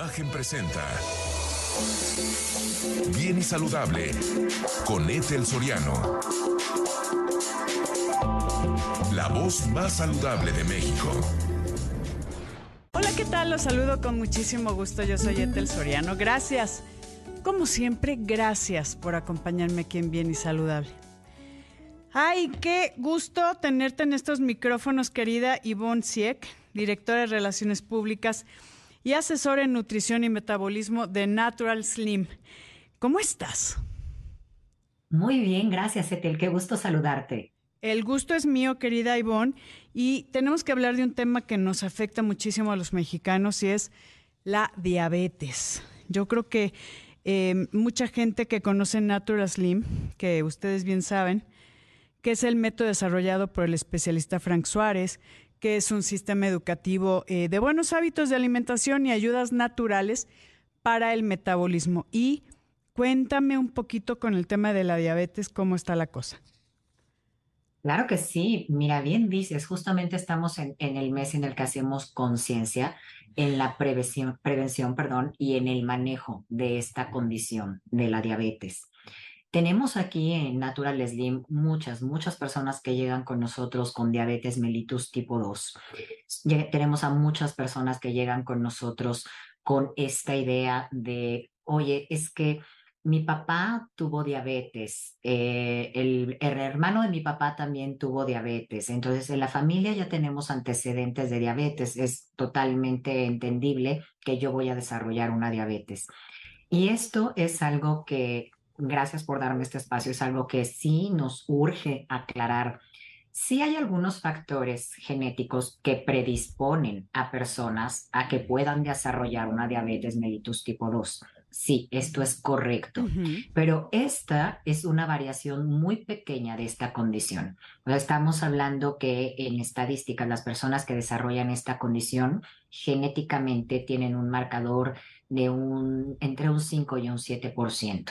Imagen presenta Bien y Saludable con Ethel Soriano. La voz más saludable de México. Hola, ¿qué tal? Los saludo con muchísimo gusto. Yo soy Ethel Soriano. Gracias. Como siempre, gracias por acompañarme aquí en Bien y Saludable. Ay, qué gusto tenerte en estos micrófonos, querida Yvonne Sieck, directora de Relaciones Públicas y asesora en nutrición y metabolismo de Natural Slim. ¿Cómo estás? Muy bien, gracias, Etel. Qué gusto saludarte. El gusto es mío, querida Ivonne, y tenemos que hablar de un tema que nos afecta muchísimo a los mexicanos y es la diabetes. Yo creo que eh, mucha gente que conoce Natural Slim, que ustedes bien saben, que es el método desarrollado por el especialista Frank Suárez, que es un sistema educativo eh, de buenos hábitos de alimentación y ayudas naturales para el metabolismo. Y cuéntame un poquito con el tema de la diabetes, cómo está la cosa. Claro que sí, mira, bien dices, justamente estamos en, en el mes en el que hacemos conciencia en la prevención, prevención perdón, y en el manejo de esta condición de la diabetes. Tenemos aquí en Natural Slim muchas, muchas personas que llegan con nosotros con diabetes mellitus tipo 2. Tenemos a muchas personas que llegan con nosotros con esta idea de, oye, es que mi papá tuvo diabetes, eh, el, el, hermano de mi papá también tuvo diabetes, entonces en la familia ya tenemos antecedentes de diabetes, es totalmente entendible que yo voy a desarrollar una diabetes. Y esto es algo que gracias por darme este espacio. Es algo que sí nos urge aclarar. Sí hay algunos factores genéticos que predisponen a personas a que puedan desarrollar una diabetes mellitus tipo 2. Sí, esto es correcto, pero esta es una variación muy pequeña de esta condición. estamos hablando que en estadísticas las personas que desarrollan esta condición genéticamente tienen un marcador de un entre un 5 y un 7%.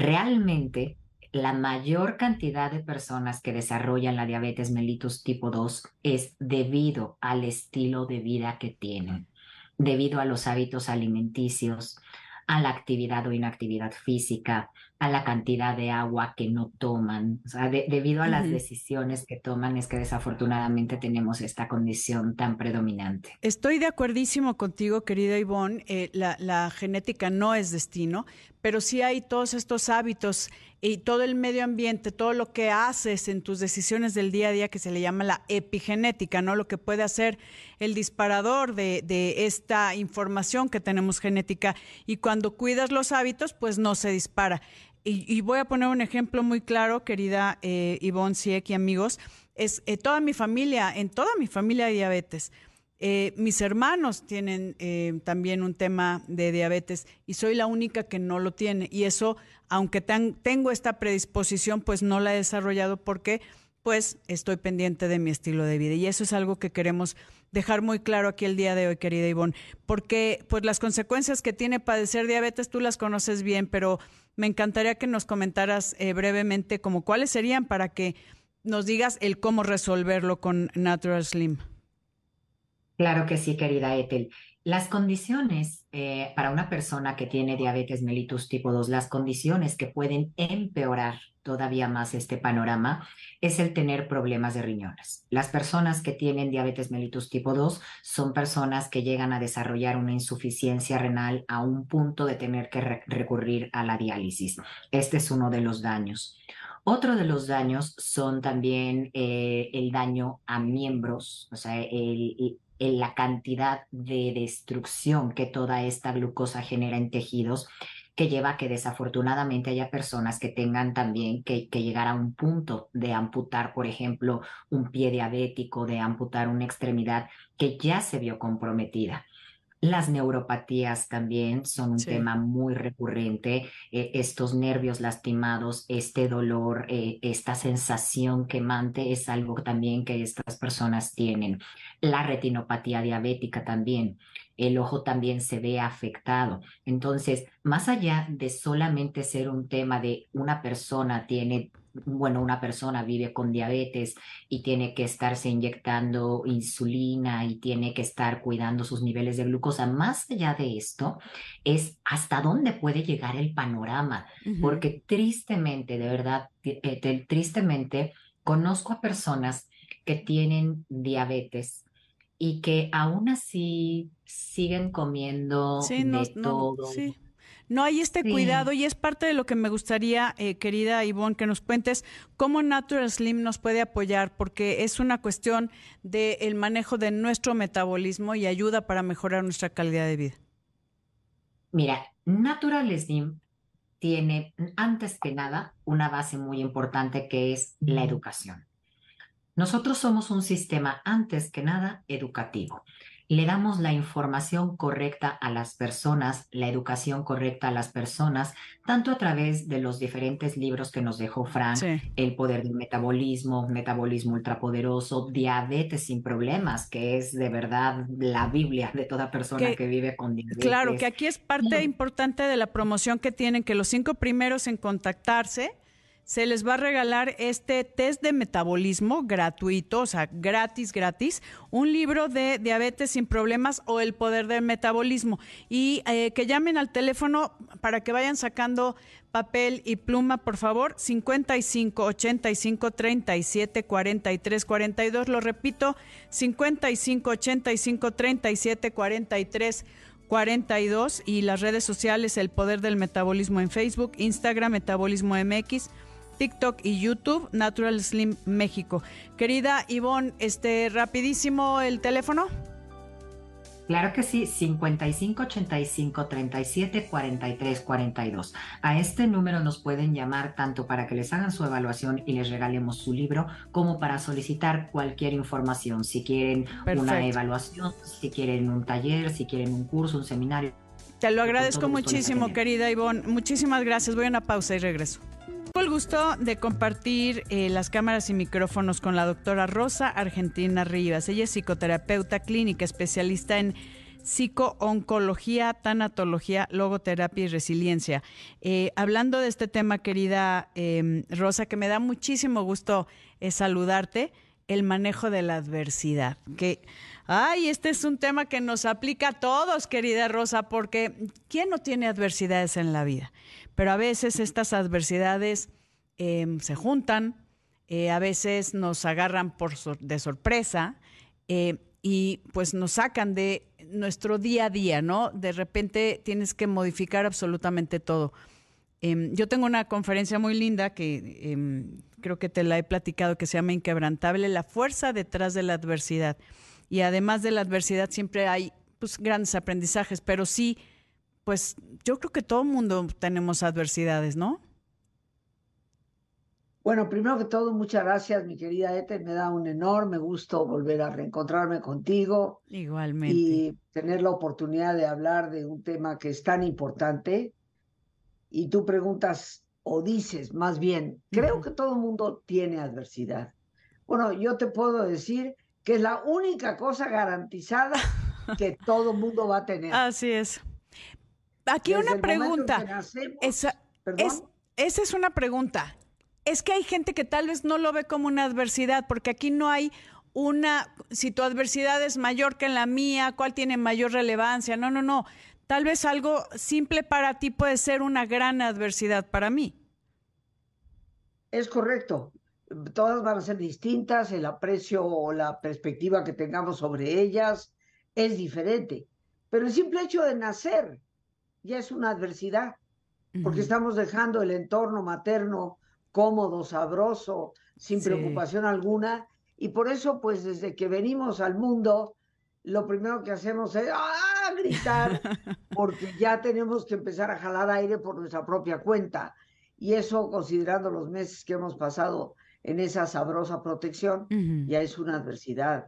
Realmente, la mayor cantidad de personas que desarrollan la diabetes mellitus tipo 2 es debido al estilo de vida que tienen, debido a los hábitos alimenticios, a la actividad o inactividad física, a la cantidad de agua que no toman. O sea, debido a las decisiones que toman es que desafortunadamente tenemos esta condición tan predominante. Estoy de acuerdísimo contigo, querida Ivonne. Eh, la, la genética no es destino, pero sí hay todos estos hábitos y todo el medio ambiente, todo lo que haces en tus decisiones del día a día que se le llama la epigenética, ¿no? Lo que puede hacer el disparador de, de esta información que tenemos genética. Y cuando cuidas los hábitos, pues no se dispara. Y, voy a poner un ejemplo muy claro, querida eh, Ivonne Sieck y amigos, es eh, toda mi familia, en toda mi familia hay diabetes. Eh, mis hermanos tienen eh, también un tema de diabetes y soy la única que no lo tiene. Y eso, aunque tengo esta predisposición, pues no la he desarrollado porque pues estoy pendiente de mi estilo de vida. Y eso es algo que queremos dejar muy claro aquí el día de hoy, querida Ivonne, porque pues las consecuencias que tiene padecer diabetes tú las conoces bien, pero me encantaría que nos comentaras eh, brevemente como cuáles serían para que nos digas el cómo resolverlo con Natural Slim. Claro que sí, querida Ethel. Las condiciones eh, para una persona que tiene diabetes mellitus tipo 2, las condiciones que pueden empeorar todavía más este panorama es el tener problemas de riñones. Las personas que tienen diabetes mellitus tipo 2 son personas que llegan a desarrollar una insuficiencia renal a un punto de tener que recurrir a la diálisis. Este es uno de los daños. Otro de los daños son también eh, el daño a miembros, o sea, el, en la cantidad de destrucción que toda esta glucosa genera en tejidos, que lleva a que desafortunadamente haya personas que tengan también que, que, llegar a un punto de amputar, por ejemplo, un pie diabético, de amputar una extremidad que ya se vio comprometida. Las neuropatías también son un tema muy recurrente. Eh, estos nervios lastimados, este dolor, eh, esta sensación quemante es algo también que estas personas tienen. La retinopatía diabética también. El ojo también se ve afectado. Entonces, más allá de solamente ser un tema de una persona tiene bueno, una persona vive con diabetes y tiene que estarse inyectando insulina y tiene que estar cuidando sus niveles de glucosa. Más allá de esto, es hasta dónde puede llegar el panorama, porque tristemente, de verdad, eh, tristemente, conozco a personas que tienen diabetes y que aún así siguen comiendo de todo. sí. No hay este cuidado y es parte de lo que me gustaría, eh, querida Ivonne, que nos cuentes cómo Natural Slim nos puede apoyar, porque es una cuestión del manejo de nuestro metabolismo y ayuda para mejorar nuestra calidad de vida. Mira, Natural Slim tiene, antes que nada, una base muy importante que es la educación. Nosotros somos un sistema, antes que nada, educativo le damos la información correcta a las personas, la educación correcta a las personas, tanto a través de los diferentes libros que nos dejó Frank, El poder del metabolismo, Metabolismo ultrapoderoso, Diabetes sin problemas, que es de verdad la Biblia de toda persona que, vive con diabetes. Claro, que aquí es parte importante de la promoción que tienen, que los cinco primeros en contactarse se les va a regalar este test de metabolismo gratuito, o sea, gratis, gratis, un libro de diabetes sin problemas o el poder del metabolismo. Y eh, que llamen al teléfono para que vayan sacando papel y pluma, por favor, 55 85 37 43 42. Lo repito, 55 85 37 43 42 y las redes sociales El Poder del Metabolismo en Facebook, Instagram, Metabolismo MX TikTok y YouTube, Natural Slim México. Querida Ivonne, este, rapidísimo el teléfono. Claro que sí, 55 85 37 43 42. A este número nos pueden llamar tanto para que les hagan su evaluación y les regalemos su libro, como para solicitar cualquier información. Si quieren una evaluación, si quieren un taller, si quieren un curso, un seminario. Te lo agradezco muchísimo, querida Ivonne. Muchísimas gracias. Voy a una pausa y regreso. Tengo el gusto de compartir eh, las cámaras y micrófonos con la doctora Rosa Argentina Rivas. Ella es psicoterapeuta clínica, especialista en psicooncología, tanatología, logoterapia y resiliencia. Eh, hablando de este tema, querida em, Rosa, que me da muchísimo gusto eh, saludarte, el manejo de la adversidad. Que, ay, este es un tema que nos aplica a todos, querida Rosa, porque ¿quién no tiene adversidades en la vida? pero a veces estas adversidades em, se juntan, eh, a veces nos agarran por de sorpresa eh, y pues nos sacan de nuestro día a día, ¿no? De repente tienes que modificar absolutamente todo. Em, yo tengo una conferencia muy linda que em, creo que te la he platicado que se llama Inquebrantable, la fuerza detrás de la adversidad. Y además de la adversidad siempre hay pues, grandes aprendizajes, pero sí pues yo creo que todo el mundo tenemos adversidades, ¿no? Bueno, primero que todo, muchas gracias, mi querida Ete. Me da un enorme gusto volver a reencontrarme contigo. Igualmente. Y tener la oportunidad de hablar de un tema que es tan importante. Y tú preguntas o dices, más bien, creo que todo el mundo tiene adversidad. Bueno, yo te puedo decir que es la única cosa garantizada que todo mundo va a tener. Así es aquí una pregunta. esa, es, esa es una pregunta. Es que hay gente que tal vez no lo ve como una adversidad, porque aquí no hay una, si tu adversidad es mayor que la mía, cuál tiene mayor relevancia. No, no, no. Tal vez algo simple para ti puede ser una gran adversidad para mí. Es correcto. Todas van a ser distintas, el aprecio o la perspectiva que tengamos sobre ellas es diferente. Pero el simple hecho de nacer ya es una adversidad, porque estamos dejando el entorno materno cómodo, sabroso, sin preocupación alguna, y por eso, pues desde que venimos al mundo, lo primero que hacemos es ¡ah! gritar, porque ya tenemos que empezar a jalar aire por nuestra propia cuenta. Y eso, considerando los meses que hemos pasado en esa sabrosa protección, ya es una adversidad.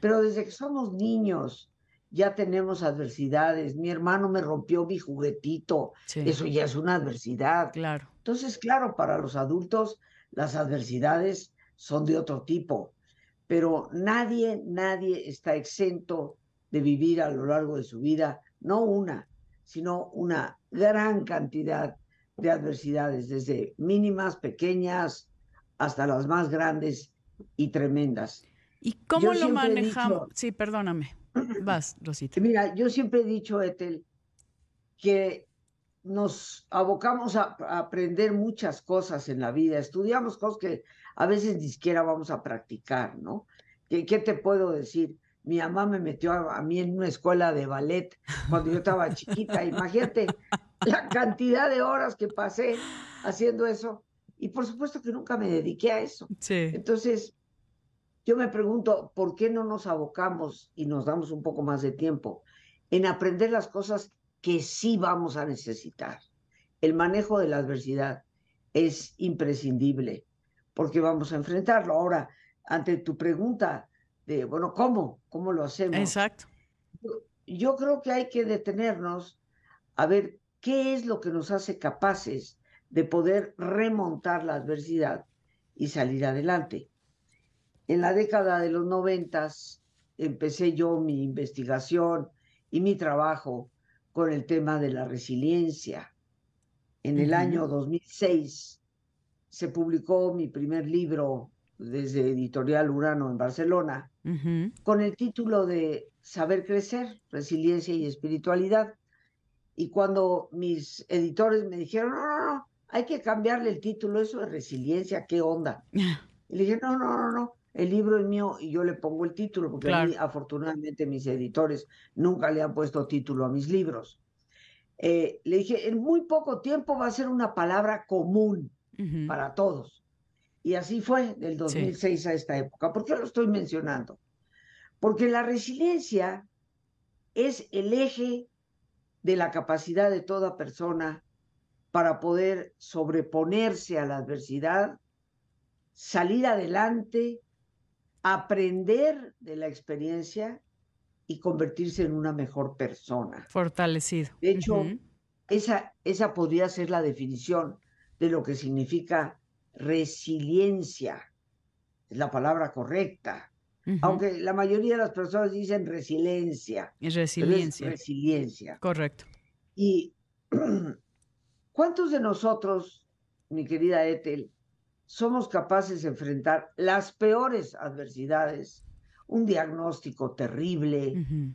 Pero desde que somos niños, ya tenemos adversidades. Mi hermano me rompió mi juguetito. Eso ya es una adversidad. Claro. Entonces, claro, para los adultos las adversidades son de otro tipo, pero nadie, nadie está exento de vivir a lo largo de su vida, no una, sino una gran cantidad de adversidades, desde mínimas, pequeñas, hasta las más grandes y tremendas. ¿Y cómo lo manejamos? sí, perdóname. Vas, Rosita. Mira, yo siempre he dicho, Ethel, que nos abocamos a, aprender muchas cosas en la vida, estudiamos cosas que a veces ni siquiera vamos a practicar, ¿no? ¿Qué, qué te puedo decir? Mi mamá me metió a, a, mí en una escuela de ballet cuando yo estaba chiquita. Imagínate la cantidad de horas que pasé haciendo eso. Y por supuesto que nunca me dediqué a eso. Sí. Entonces, yo me pregunto, ¿por qué no nos abocamos y nos damos un poco más de tiempo en aprender las cosas que sí vamos a necesitar? El manejo de la adversidad es imprescindible porque vamos a enfrentarlo. Ahora, ante tu pregunta de, bueno, ¿cómo? ¿Cómo lo hacemos? Exacto. Yo, yo creo que hay que detenernos a ver qué es lo que nos hace capaces de poder remontar la adversidad y salir adelante. En la década de los noventas empecé yo mi investigación y mi trabajo con el tema de la resiliencia. En el uh -huh. año 2006 se publicó mi primer libro desde Editorial Urano en Barcelona, uh -huh. con el título de Saber Crecer, Resiliencia y Espiritualidad. Y cuando mis editores me dijeron, no, no, no, hay que cambiarle el título, eso es resiliencia, ¿qué onda? Y le dije, no, no, no, no, el libro es mío y yo le pongo el título, porque claro. a mí, afortunadamente mis editores nunca le han puesto título a mis libros. Eh, le dije, en muy poco tiempo va a ser una palabra común uh -huh. para todos. Y así fue del 2006 sí. a esta época. ¿Por qué lo estoy mencionando? Porque la resiliencia es el eje de la capacidad de toda persona para poder sobreponerse a la adversidad, salir adelante, aprender de la experiencia y convertirse en una mejor persona. Fortalecido. De hecho, uh -huh. esa, esa podría ser la definición de lo que significa resiliencia. Es la palabra correcta. Uh -huh. Aunque la mayoría de las personas dicen resiliencia. Es resiliencia. Es resiliencia. Correcto. Y ¿cuántos de nosotros, mi querida Ethel, somos capaces de enfrentar las peores adversidades, un diagnóstico terrible, uh -huh.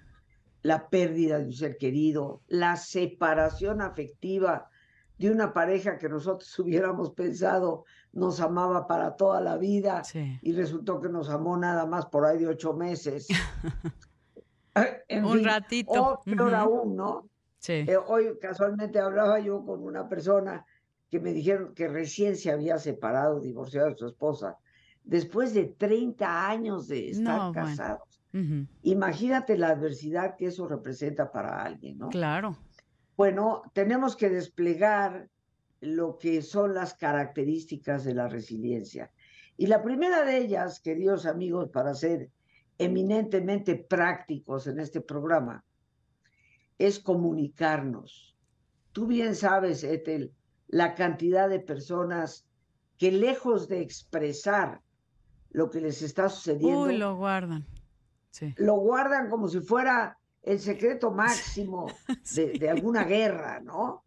la pérdida de un ser querido, la separación afectiva de una pareja que nosotros hubiéramos pensado nos amaba para toda la vida sí. y resultó que nos amó nada más por ahí de ocho meses. en un fin, ratito. O peor uh -huh. aún, ¿no? Sí. Eh, hoy casualmente hablaba yo con una persona que me dijeron que recién se había separado, divorciado de su esposa, después de 30 años de estar no, casados. Bueno. Uh -huh. Imagínate la adversidad que eso representa para alguien, ¿no? Claro. Bueno, tenemos que desplegar lo que son las características de la resiliencia. Y la primera de ellas, queridos amigos, para ser eminentemente prácticos en este programa, es comunicarnos. Tú bien sabes, Ethel, la cantidad de personas que lejos de expresar lo que les está sucediendo, Uy, lo guardan. Sí. Lo guardan como si fuera el secreto máximo sí. de, de, alguna guerra, ¿no?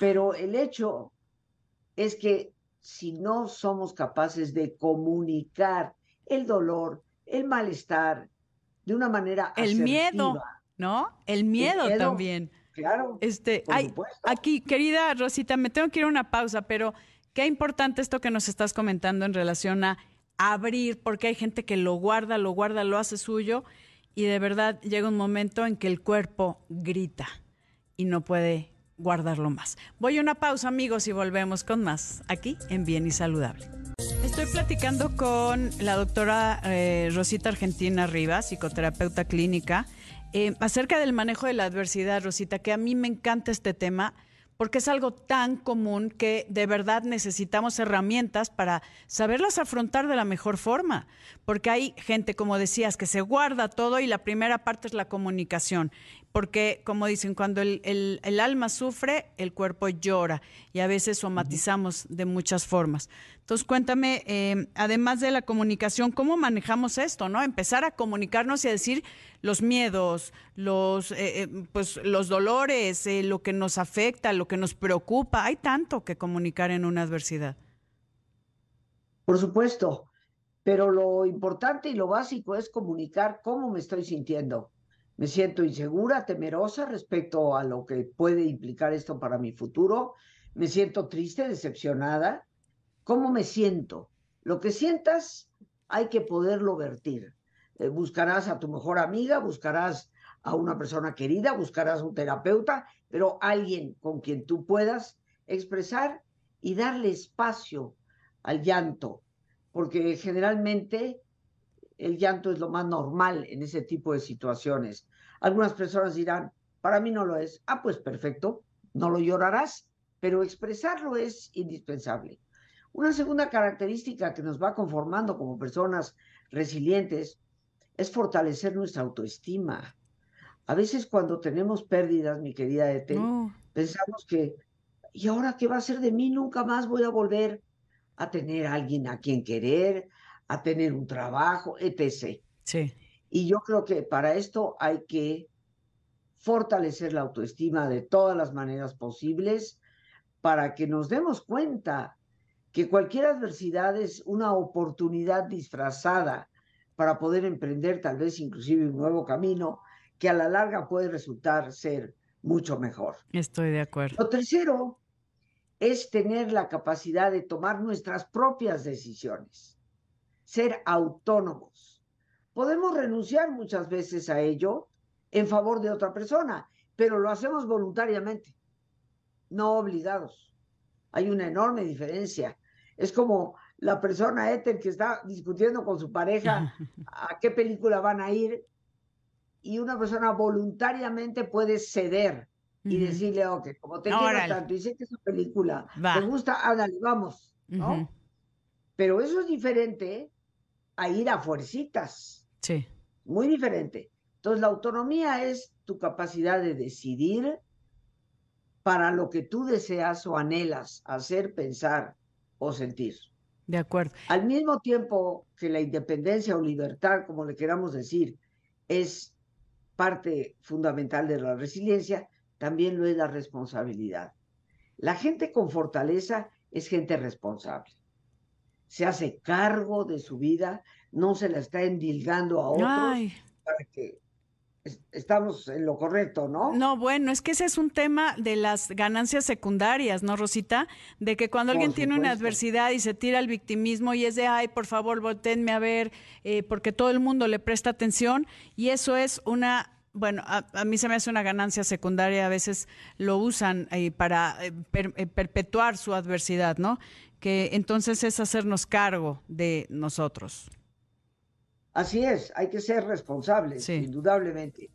Pero el hecho es que si no somos capaces de comunicar el dolor, el malestar, de una manera el asertiva, miedo, ¿no? El miedo, el miedo también. Claro. Este, ay, aquí, querida Rosita, me tengo que ir a una pausa, pero qué importante esto que nos estás comentando en relación a abrir, porque hay gente que lo guarda, lo guarda, lo hace suyo y de verdad llega un momento en que el cuerpo grita y no puede guardarlo más. Voy a una pausa, amigos, y volvemos con más aquí en Bien y Saludable. Estoy platicando con la doctora eh, Rosita Argentina Rivas, psicoterapeuta clínica, eh, acerca del manejo de la adversidad, Rosita, que a mí me encanta este tema porque es algo tan común que de verdad necesitamos herramientas para saberlas afrontar de la mejor forma. Porque hay gente, como decías, que se guarda todo y la primera parte es la comunicación. Porque, como dicen, cuando el, el, el alma sufre, el cuerpo llora y a veces somatizamos de muchas formas. Entonces, cuéntame, eh, además de la comunicación, ¿cómo manejamos esto? ¿no? Empezar a comunicarnos y a decir los miedos, los, eh, eh, pues, los dolores, eh, lo que nos afecta, lo que nos preocupa. Hay tanto que comunicar en una adversidad. Por supuesto, pero lo importante y lo básico es comunicar cómo me estoy sintiendo. Me siento insegura, temerosa respecto a lo que puede implicar esto para mi futuro. Me siento triste, decepcionada. ¿Cómo me siento? Lo que sientas hay que poderlo vertir. Eh, buscarás a tu mejor amiga, buscarás a una persona querida, buscarás un terapeuta, pero alguien con quien tú puedas expresar y darle espacio al llanto, porque generalmente el llanto es lo más normal en ese tipo de situaciones. Algunas personas dirán, para mí no lo es. Ah, pues perfecto, no lo llorarás, pero expresarlo es indispensable. Una segunda característica que nos va conformando como personas resilientes es fortalecer nuestra autoestima. A veces cuando tenemos pérdidas, mi querida Ete, pensamos que, ¿y ahora qué va a ser de mí? Nunca más voy a volver a tener a alguien a quien querer, a tener un trabajo, etc. Sí. Y yo creo que para esto hay que fortalecer la autoestima de todas las maneras posibles para que nos demos cuenta que cualquier adversidad es una oportunidad disfrazada para poder emprender tal vez inclusive un nuevo camino que a la larga puede resultar ser mucho mejor. Estoy de acuerdo. Lo tercero es tener la capacidad de tomar nuestras propias decisiones, ser autónomos. Podemos renunciar muchas veces a ello en favor de otra persona, pero lo hacemos voluntariamente, no obligados. Hay una enorme diferencia. Es como la persona éter que está discutiendo con su pareja a qué película van a ir y una persona voluntariamente puede ceder y decirle, ok, como te quiero tanto y sé que esa película te gusta, ándale, vamos, ¿no? Pero eso es diferente a ir a fuercitas. Sí. Muy diferente. Entonces, la autonomía es tu capacidad de decidir para lo que tú deseas o anhelas hacer, pensar o sentir. De acuerdo. Al mismo tiempo que la independencia o libertad, como le queramos decir, es parte fundamental de la resiliencia, también lo es la responsabilidad. La gente con fortaleza es gente responsable. Se hace cargo de su vida, no se la está endilgando a otros para que estamos en lo correcto, ¿no? No, bueno, es que ese es un tema de las ganancias secundarias, ¿no, Rosita? De que cuando alguien tiene una adversidad y se tira al victimismo y es de, ay, por favor, volteenme a ver, eh, porque todo el mundo le presta atención, y eso es una bueno, a, mí se me hace una ganancia secundaria, a veces lo usan eh, para eh, perpetuar su adversidad, ¿no? Que entonces es hacernos cargo de nosotros. Así es, hay que ser responsables, indudablemente.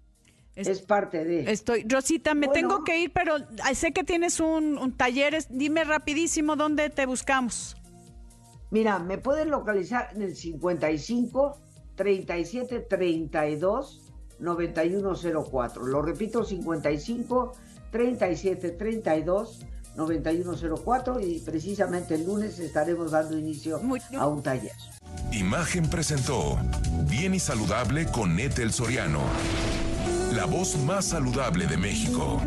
Es, parte de. Estoy, Rosita, me tengo que ir, pero sé que tienes un, taller. Dime rapidísimo dónde te buscamos. Mira, me pueden localizar en el 55 37 32 9104. Lo repito, 55 37 32 9104 y precisamente el lunes estaremos dando inicio a un taller. Imagen presentó Bien y Saludable con Etel Soriano, la voz más saludable de México.